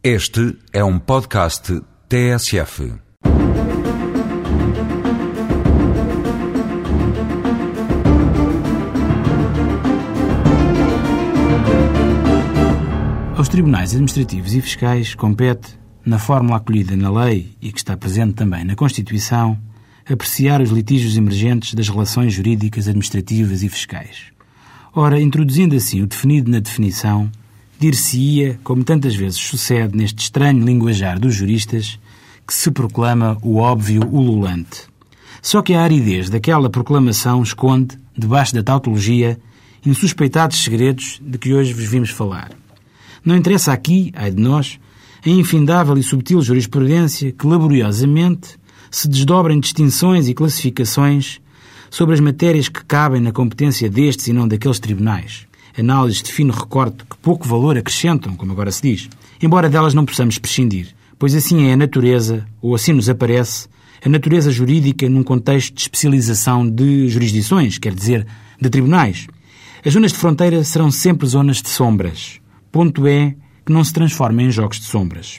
Este é um podcast TSF. Aos tribunais administrativos e fiscais compete, na fórmula acolhida na lei e que está presente também na Constituição, apreciar os litígios emergentes das relações jurídicas, administrativas e fiscais. Ora, introduzindo assim o definido na definição, dir-se-ia, como tantas vezes sucede neste estranho linguajar dos juristas, que se proclama o óbvio ululante. Só que a aridez daquela proclamação esconde, debaixo da tautologia, insuspeitados segredos de que hoje vos vimos falar. Não interessa aqui, ai de nós, a infindável e subtil jurisprudência que laboriosamente se desdobra em distinções e classificações sobre as matérias que cabem na competência destes e não daqueles tribunais análises de fino recorte que pouco valor acrescentam, como agora se diz, embora delas não possamos prescindir, pois assim é a natureza, ou assim nos aparece, a natureza jurídica num contexto de especialização de jurisdições, quer dizer, de tribunais. As zonas de fronteira serão sempre zonas de sombras. Ponto é que não se transformem em jogos de sombras.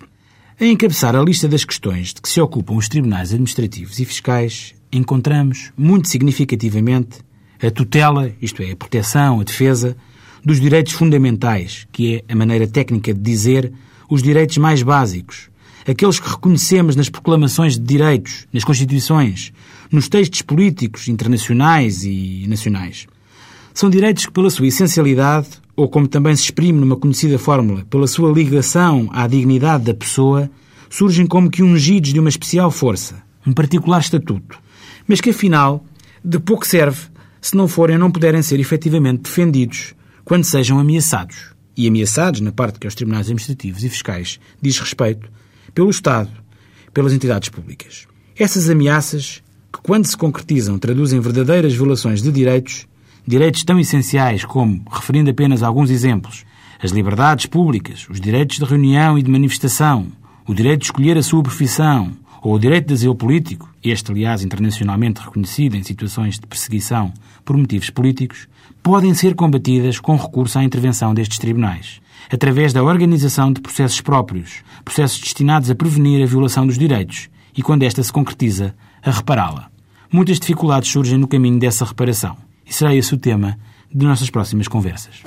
A encabeçar a lista das questões de que se ocupam os tribunais administrativos e fiscais, encontramos, muito significativamente, a tutela, isto é, a proteção, a defesa, dos direitos fundamentais, que é a maneira técnica de dizer os direitos mais básicos, aqueles que reconhecemos nas proclamações de direitos, nas constituições, nos textos políticos internacionais e nacionais. São direitos que, pela sua essencialidade, ou como também se exprime numa conhecida fórmula, pela sua ligação à dignidade da pessoa, surgem como que ungidos de uma especial força, um particular estatuto, mas que afinal de pouco serve se não forem ou não puderem ser efetivamente defendidos quando sejam ameaçados. E ameaçados, na parte que aos tribunais administrativos e fiscais diz respeito, pelo Estado, pelas entidades públicas. Essas ameaças, que quando se concretizam traduzem verdadeiras violações de direitos, direitos tão essenciais como, referindo apenas alguns exemplos, as liberdades públicas, os direitos de reunião e de manifestação, o direito de escolher a sua profissão, ou o direito de asilo político, este, aliás, internacionalmente reconhecido em situações de perseguição por motivos políticos, podem ser combatidas com recurso à intervenção destes tribunais, através da organização de processos próprios, processos destinados a prevenir a violação dos direitos e, quando esta se concretiza, a repará-la. Muitas dificuldades surgem no caminho dessa reparação, e será esse o tema de nossas próximas conversas.